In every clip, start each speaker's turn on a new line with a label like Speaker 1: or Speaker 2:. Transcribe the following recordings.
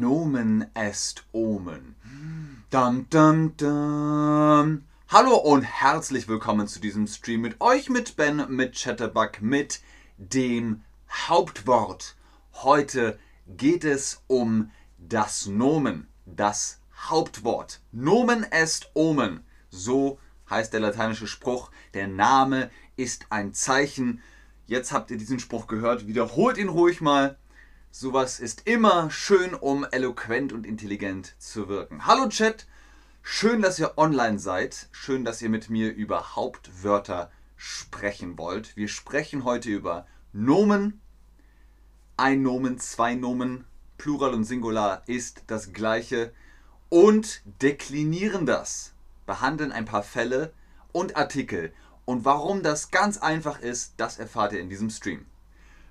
Speaker 1: Nomen est Omen. Dum, dum, dum. Hallo und herzlich willkommen zu diesem Stream mit euch, mit Ben, mit Chatterbug, mit dem Hauptwort. Heute geht es um das Nomen, das Hauptwort. Nomen est Omen. So heißt der lateinische Spruch. Der Name ist ein Zeichen. Jetzt habt ihr diesen Spruch gehört. Wiederholt ihn ruhig mal. Sowas ist immer schön, um eloquent und intelligent zu wirken. Hallo Chat, schön, dass ihr online seid. Schön, dass ihr mit mir über Hauptwörter sprechen wollt. Wir sprechen heute über Nomen. Ein Nomen, zwei Nomen, Plural und Singular ist das gleiche. Und deklinieren das. Behandeln ein paar Fälle und Artikel. Und warum das ganz einfach ist, das erfahrt ihr in diesem Stream.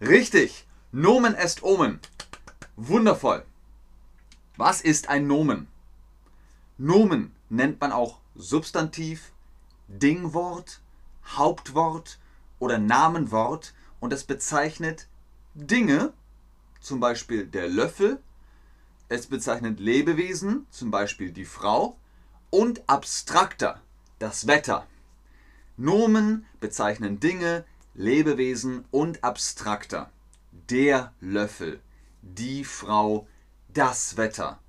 Speaker 1: Richtig! Nomen est Omen. Wundervoll. Was ist ein Nomen? Nomen nennt man auch Substantiv, Dingwort, Hauptwort oder Namenwort und es bezeichnet Dinge, zum Beispiel der Löffel, es bezeichnet Lebewesen, zum Beispiel die Frau und abstrakter, das Wetter. Nomen bezeichnen Dinge, Lebewesen und abstrakter der Löffel, die Frau, das Wetter.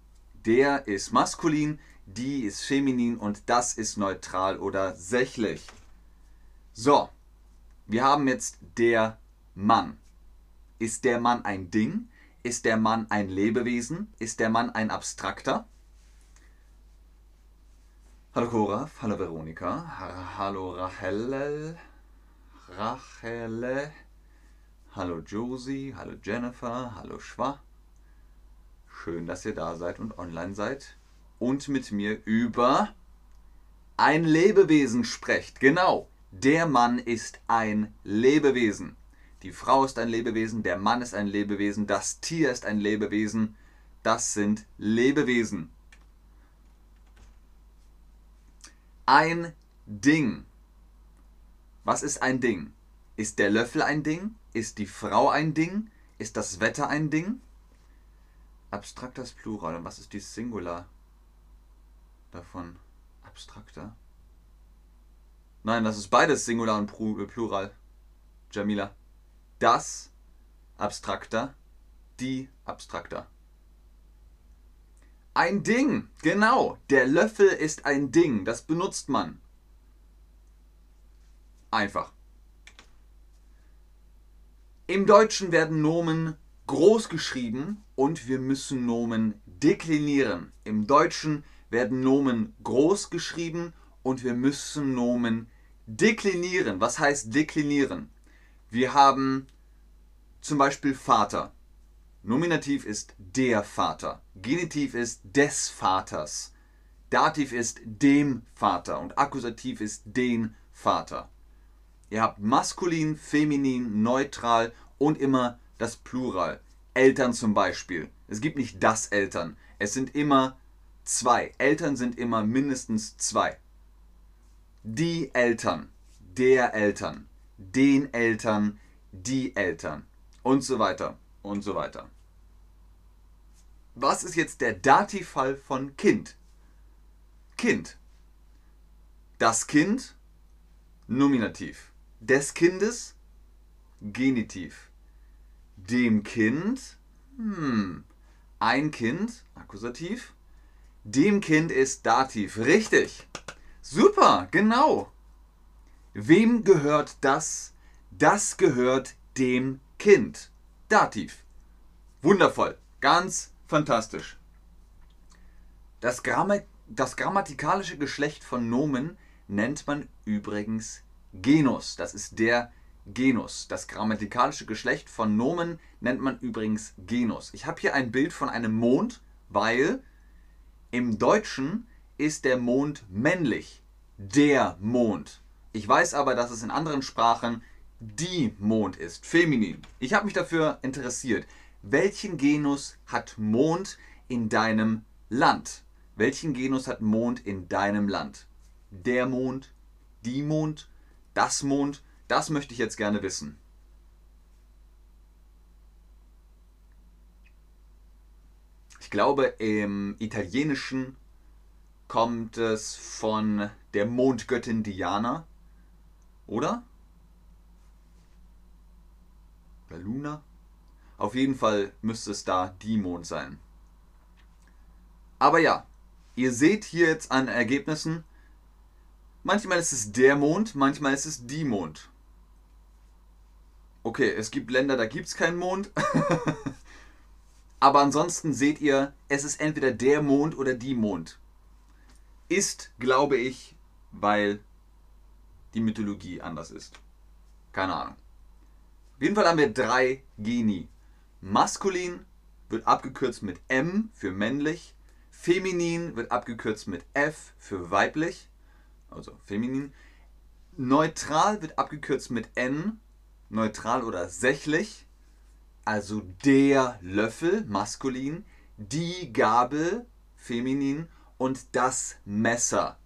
Speaker 1: Der ist maskulin, die ist feminin und das ist neutral oder sächlich. So, wir haben jetzt der Mann. Ist der Mann ein Ding? Ist der Mann ein Lebewesen? Ist der Mann ein Abstrakter? Hallo Cora, hallo Veronika, hallo Rachel, Rachele. Hallo Josie, hallo Jennifer, hallo Schwa. Schön, dass ihr da seid und online seid und mit mir über ein Lebewesen sprecht. Genau, der Mann ist ein Lebewesen. Die Frau ist ein Lebewesen, der Mann ist ein Lebewesen, das Tier ist ein Lebewesen. Das sind Lebewesen. Ein Ding. Was ist ein Ding? Ist der Löffel ein Ding? Ist die Frau ein Ding? Ist das Wetter ein Ding? Abstraktes Plural. Und was ist die Singular davon? Abstrakter? Nein, das ist beides Singular und Plural. Jamila. Das abstrakter, die abstrakter. Ein Ding, genau. Der Löffel ist ein Ding. Das benutzt man. Einfach. Im Deutschen werden Nomen groß geschrieben und wir müssen Nomen deklinieren. Im Deutschen werden Nomen groß geschrieben und wir müssen Nomen deklinieren. Was heißt deklinieren? Wir haben zum Beispiel Vater. Nominativ ist der Vater. Genitiv ist des Vaters. Dativ ist dem Vater und Akkusativ ist den Vater. Ihr habt maskulin, feminin, neutral und immer das Plural. Eltern zum Beispiel. Es gibt nicht das Eltern. Es sind immer zwei. Eltern sind immer mindestens zwei. Die Eltern, der Eltern, den Eltern, die Eltern und so weiter und so weiter. Was ist jetzt der Dativfall von Kind? Kind. Das Kind, Nominativ des Kindes Genitiv. Dem Kind hm, ein Kind Akkusativ. Dem Kind ist Dativ. Richtig. Super, genau. Wem gehört das? Das gehört dem Kind. Dativ. Wundervoll. Ganz fantastisch. Das, Gramm das grammatikalische Geschlecht von Nomen nennt man übrigens Genus. Das ist der Genus. Das grammatikalische Geschlecht von Nomen nennt man übrigens Genus. Ich habe hier ein Bild von einem Mond, weil im Deutschen ist der Mond männlich. Der Mond. Ich weiß aber, dass es in anderen Sprachen die Mond ist, feminin. Ich habe mich dafür interessiert. Welchen Genus hat Mond in deinem Land? Welchen Genus hat Mond in deinem Land? Der Mond, die Mond, das Mond, das möchte ich jetzt gerne wissen. Ich glaube, im Italienischen kommt es von der Mondgöttin Diana, oder? Oder Luna? Auf jeden Fall müsste es da die Mond sein. Aber ja, ihr seht hier jetzt an Ergebnissen, manchmal ist es der Mond, manchmal ist es die Mond. Okay, es gibt Länder, da gibt es keinen Mond. Aber ansonsten seht ihr, es ist entweder der Mond oder die Mond. Ist, glaube ich, weil die Mythologie anders ist. Keine Ahnung. Auf jeden Fall haben wir drei Geni. Maskulin wird abgekürzt mit M für männlich. Feminin wird abgekürzt mit F für weiblich. Also feminin. Neutral wird abgekürzt mit N. Neutral oder sächlich. Also der Löffel, maskulin. Die Gabel, feminin. Und das Messer,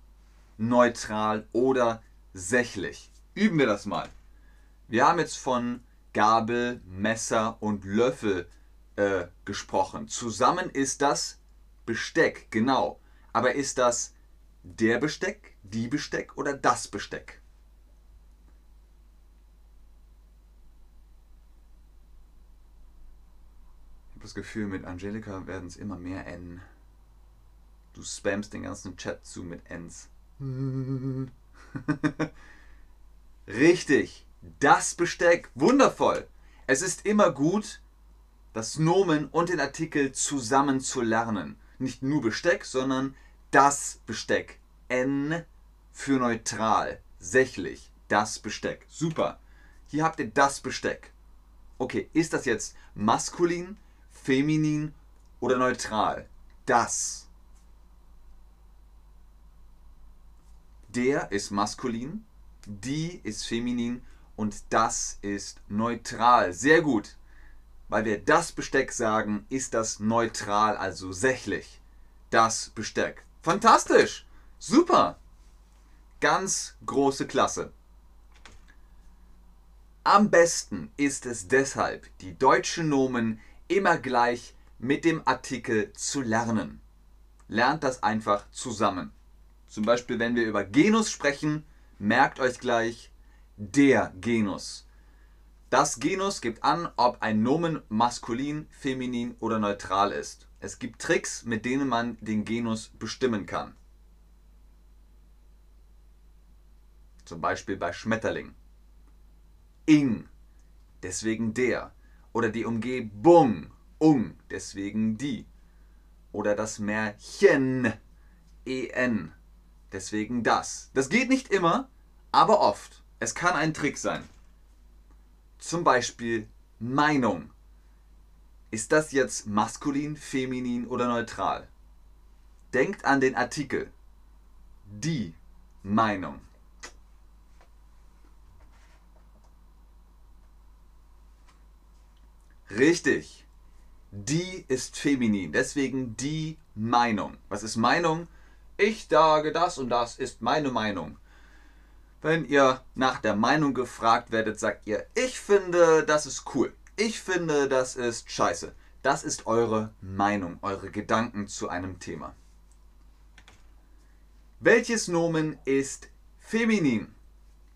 Speaker 1: neutral oder sächlich. Üben wir das mal. Wir haben jetzt von Gabel, Messer und Löffel äh, gesprochen. Zusammen ist das Besteck, genau. Aber ist das der Besteck, die Besteck oder das Besteck? Ich habe das Gefühl, mit Angelika werden es immer mehr N. Du spammst den ganzen Chat zu mit Ns. Richtig. Das Besteck. Wundervoll. Es ist immer gut, das Nomen und den Artikel zusammen zu lernen. Nicht nur Besteck, sondern das Besteck. N für neutral. Sächlich. Das Besteck. Super. Hier habt ihr das Besteck. Okay, ist das jetzt maskulin, feminin oder neutral? Das. Der ist maskulin, die ist feminin und das ist neutral. Sehr gut. Weil wir das Besteck sagen, ist das neutral, also sächlich. Das Besteck. Fantastisch. Super. Ganz große Klasse. Am besten ist es deshalb, die deutschen Nomen immer gleich mit dem Artikel zu lernen. Lernt das einfach zusammen. Zum Beispiel, wenn wir über Genus sprechen, merkt euch gleich, der Genus. Das Genus gibt an, ob ein Nomen maskulin, feminin oder neutral ist. Es gibt Tricks, mit denen man den Genus bestimmen kann. Zum Beispiel bei Schmetterling. Ing, deswegen der. Oder die Umgebung, ung, deswegen die. Oder das Märchen, en, deswegen das. Das geht nicht immer, aber oft. Es kann ein Trick sein. Zum Beispiel Meinung. Ist das jetzt maskulin, feminin oder neutral? Denkt an den Artikel. Die Meinung. Richtig. Die ist feminin, deswegen die Meinung. Was ist Meinung? Ich sage das und das ist meine Meinung. Wenn ihr nach der Meinung gefragt werdet, sagt ihr, ich finde, das ist cool. Ich finde, das ist scheiße. Das ist eure Meinung, eure Gedanken zu einem Thema. Welches Nomen ist feminin?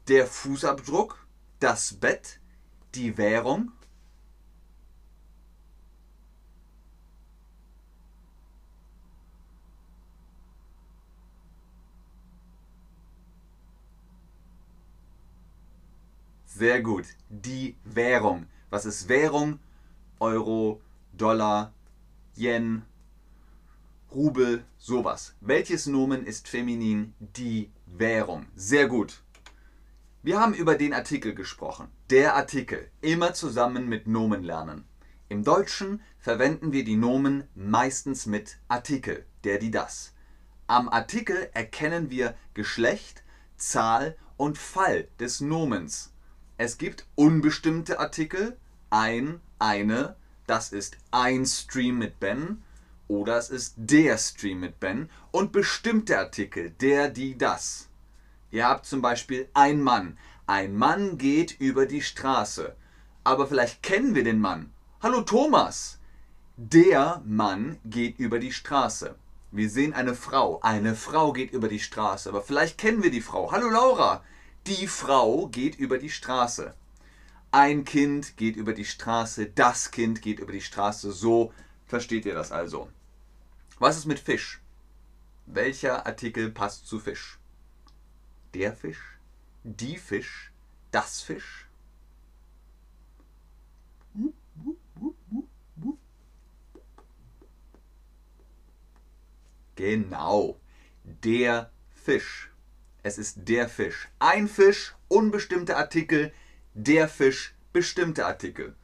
Speaker 1: Der Fußabdruck, das Bett, die Währung, Sehr gut. Die Währung. Was ist Währung? Euro, Dollar, Yen, Rubel, sowas. Welches Nomen ist feminin? Die Währung. Sehr gut. Wir haben über den Artikel gesprochen. Der Artikel. Immer zusammen mit Nomen lernen. Im Deutschen verwenden wir die Nomen meistens mit Artikel, der, die, das. Am Artikel erkennen wir Geschlecht, Zahl und Fall des Nomens. Es gibt unbestimmte Artikel, ein, eine, das ist ein Stream mit Ben oder es ist der Stream mit Ben und bestimmte Artikel, der, die, das. Ihr habt zum Beispiel ein Mann. Ein Mann geht über die Straße. Aber vielleicht kennen wir den Mann. Hallo Thomas. Der Mann geht über die Straße. Wir sehen eine Frau. Eine Frau geht über die Straße. Aber vielleicht kennen wir die Frau. Hallo Laura. Die Frau geht über die Straße. Ein Kind geht über die Straße. Das Kind geht über die Straße. So versteht ihr das also. Was ist mit Fisch? Welcher Artikel passt zu Fisch? Der Fisch? Die Fisch? Das Fisch? Genau, der Fisch. Es ist der Fisch. Ein Fisch, unbestimmte Artikel, der Fisch, bestimmte Artikel.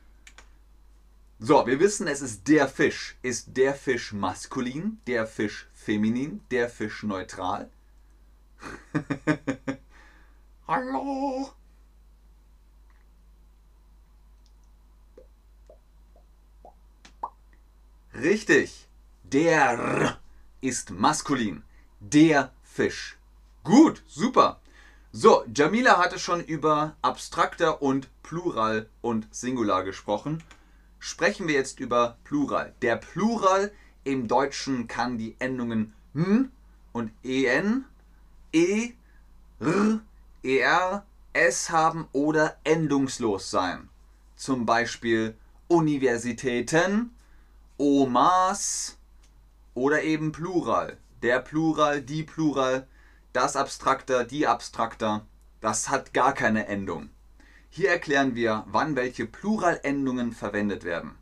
Speaker 1: So, wir wissen, es ist der Fisch. Ist der Fisch maskulin, der Fisch feminin, der Fisch neutral? Hallo? Richtig. Der ist maskulin. Der Fisch. Gut, super. So, Jamila hatte schon über abstrakter und Plural und Singular gesprochen. Sprechen wir jetzt über Plural. Der Plural im Deutschen kann die Endungen n und en, e, r, er, s haben oder endungslos sein. Zum Beispiel Universitäten, Omas oder eben Plural. Der Plural, die Plural, das Abstrakter, die Abstrakter, das hat gar keine Endung. Hier erklären wir, wann welche Pluralendungen verwendet werden.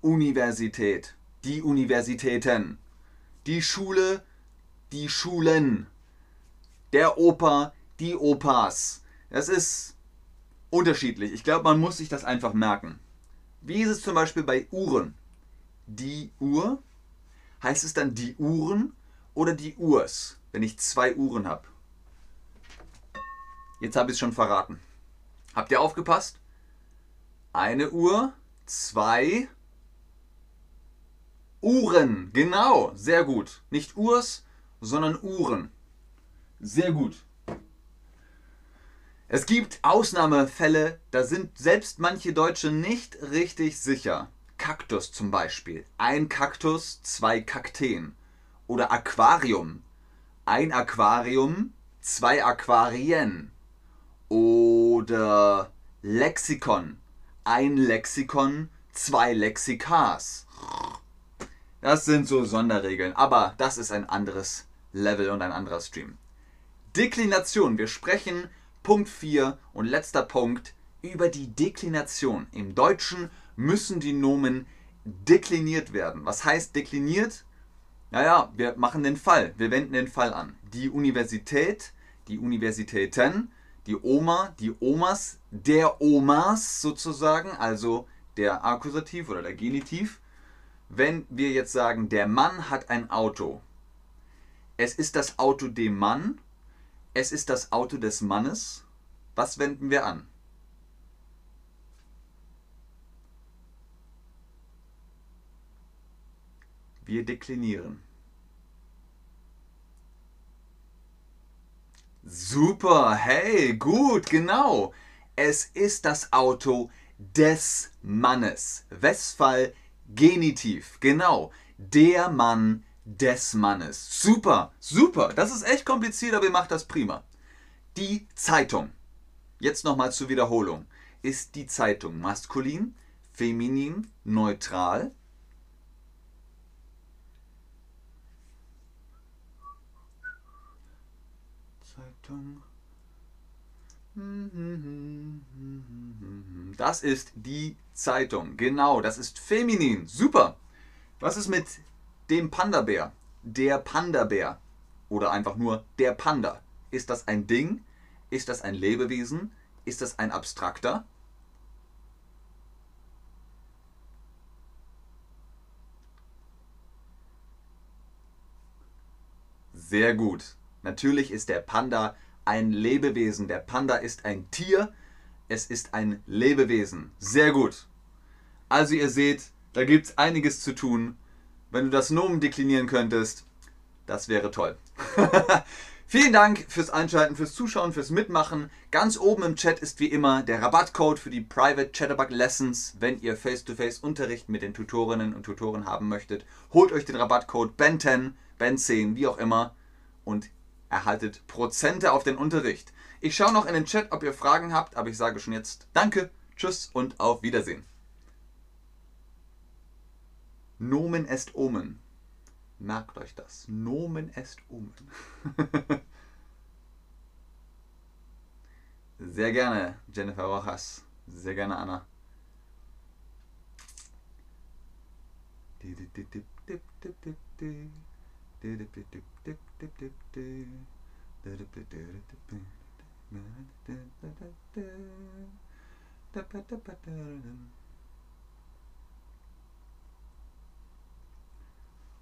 Speaker 1: Universität, die Universitäten, die Schule, die Schulen, der Oper, die Opas. Das ist unterschiedlich. Ich glaube, man muss sich das einfach merken. Wie ist es zum Beispiel bei Uhren? Die Uhr, heißt es dann die Uhren oder die Urs, wenn ich zwei Uhren habe? Jetzt habe ich es schon verraten. Habt ihr aufgepasst? Eine Uhr, zwei Uhren. Genau, sehr gut. Nicht Urs, sondern Uhren. Sehr gut. Es gibt Ausnahmefälle, da sind selbst manche Deutsche nicht richtig sicher. Kaktus zum Beispiel. Ein Kaktus, zwei Kakteen. Oder Aquarium. Ein Aquarium, zwei Aquarien. Oder Lexikon. Ein Lexikon, zwei Lexikas. Das sind so Sonderregeln, aber das ist ein anderes Level und ein anderer Stream. Deklination. Wir sprechen Punkt 4 und letzter Punkt über die Deklination. Im Deutschen müssen die Nomen dekliniert werden. Was heißt dekliniert? Naja, wir machen den Fall. Wir wenden den Fall an. Die Universität, die Universitäten, die Oma, die Omas, der Omas sozusagen, also der Akkusativ oder der Genitiv. Wenn wir jetzt sagen, der Mann hat ein Auto, es ist das Auto dem Mann, es ist das Auto des Mannes, was wenden wir an? Wir deklinieren. Super, hey, gut, genau. Es ist das Auto des Mannes. Westphal Genitiv, genau. Der Mann des Mannes. Super, super. Das ist echt kompliziert, aber ihr macht das prima. Die Zeitung. Jetzt nochmal zur Wiederholung. Ist die Zeitung maskulin, feminin, neutral? Zeitung. Das ist die Zeitung. Genau, das ist feminin. Super. Was ist mit dem Panda-Bär? Der Panda-Bär. Oder einfach nur der Panda. Ist das ein Ding? Ist das ein Lebewesen? Ist das ein Abstrakter? Sehr gut. Natürlich ist der Panda ein Lebewesen. Der Panda ist ein Tier. Es ist ein Lebewesen. Sehr gut. Also ihr seht, da gibt es einiges zu tun. Wenn du das Nomen deklinieren könntest, das wäre toll. Vielen Dank fürs Einschalten, fürs Zuschauen, fürs Mitmachen. Ganz oben im Chat ist wie immer der Rabattcode für die Private Chatterbug Lessons. Wenn ihr Face-to-Face Unterricht mit den Tutorinnen und Tutoren haben möchtet, holt euch den Rabattcode BEN10, BEN10, wie auch immer und erhaltet Prozente auf den Unterricht. Ich schaue noch in den Chat, ob ihr Fragen habt, aber ich sage schon jetzt Danke, Tschüss und auf Wiedersehen. Nomen est Omen. Merkt euch das. Nomen est Omen. Sehr gerne, Jennifer Rojas. Sehr gerne, Anna.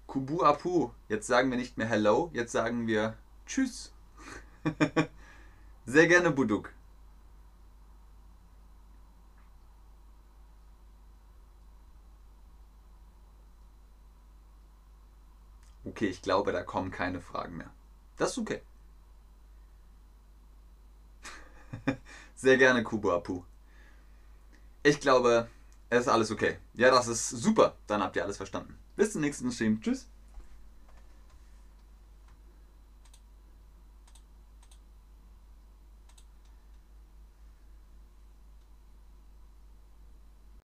Speaker 1: Kubu Apu. Jetzt sagen wir nicht mehr Hello, jetzt sagen wir Tschüss. Sehr gerne, Buduk. Okay, ich glaube, da kommen keine Fragen mehr. Das ist okay. Sehr gerne, Kubu Apu. Ich glaube, es ist alles okay. Ja, das ist super. Dann habt ihr alles verstanden. Bis zum nächsten Stream. Tschüss.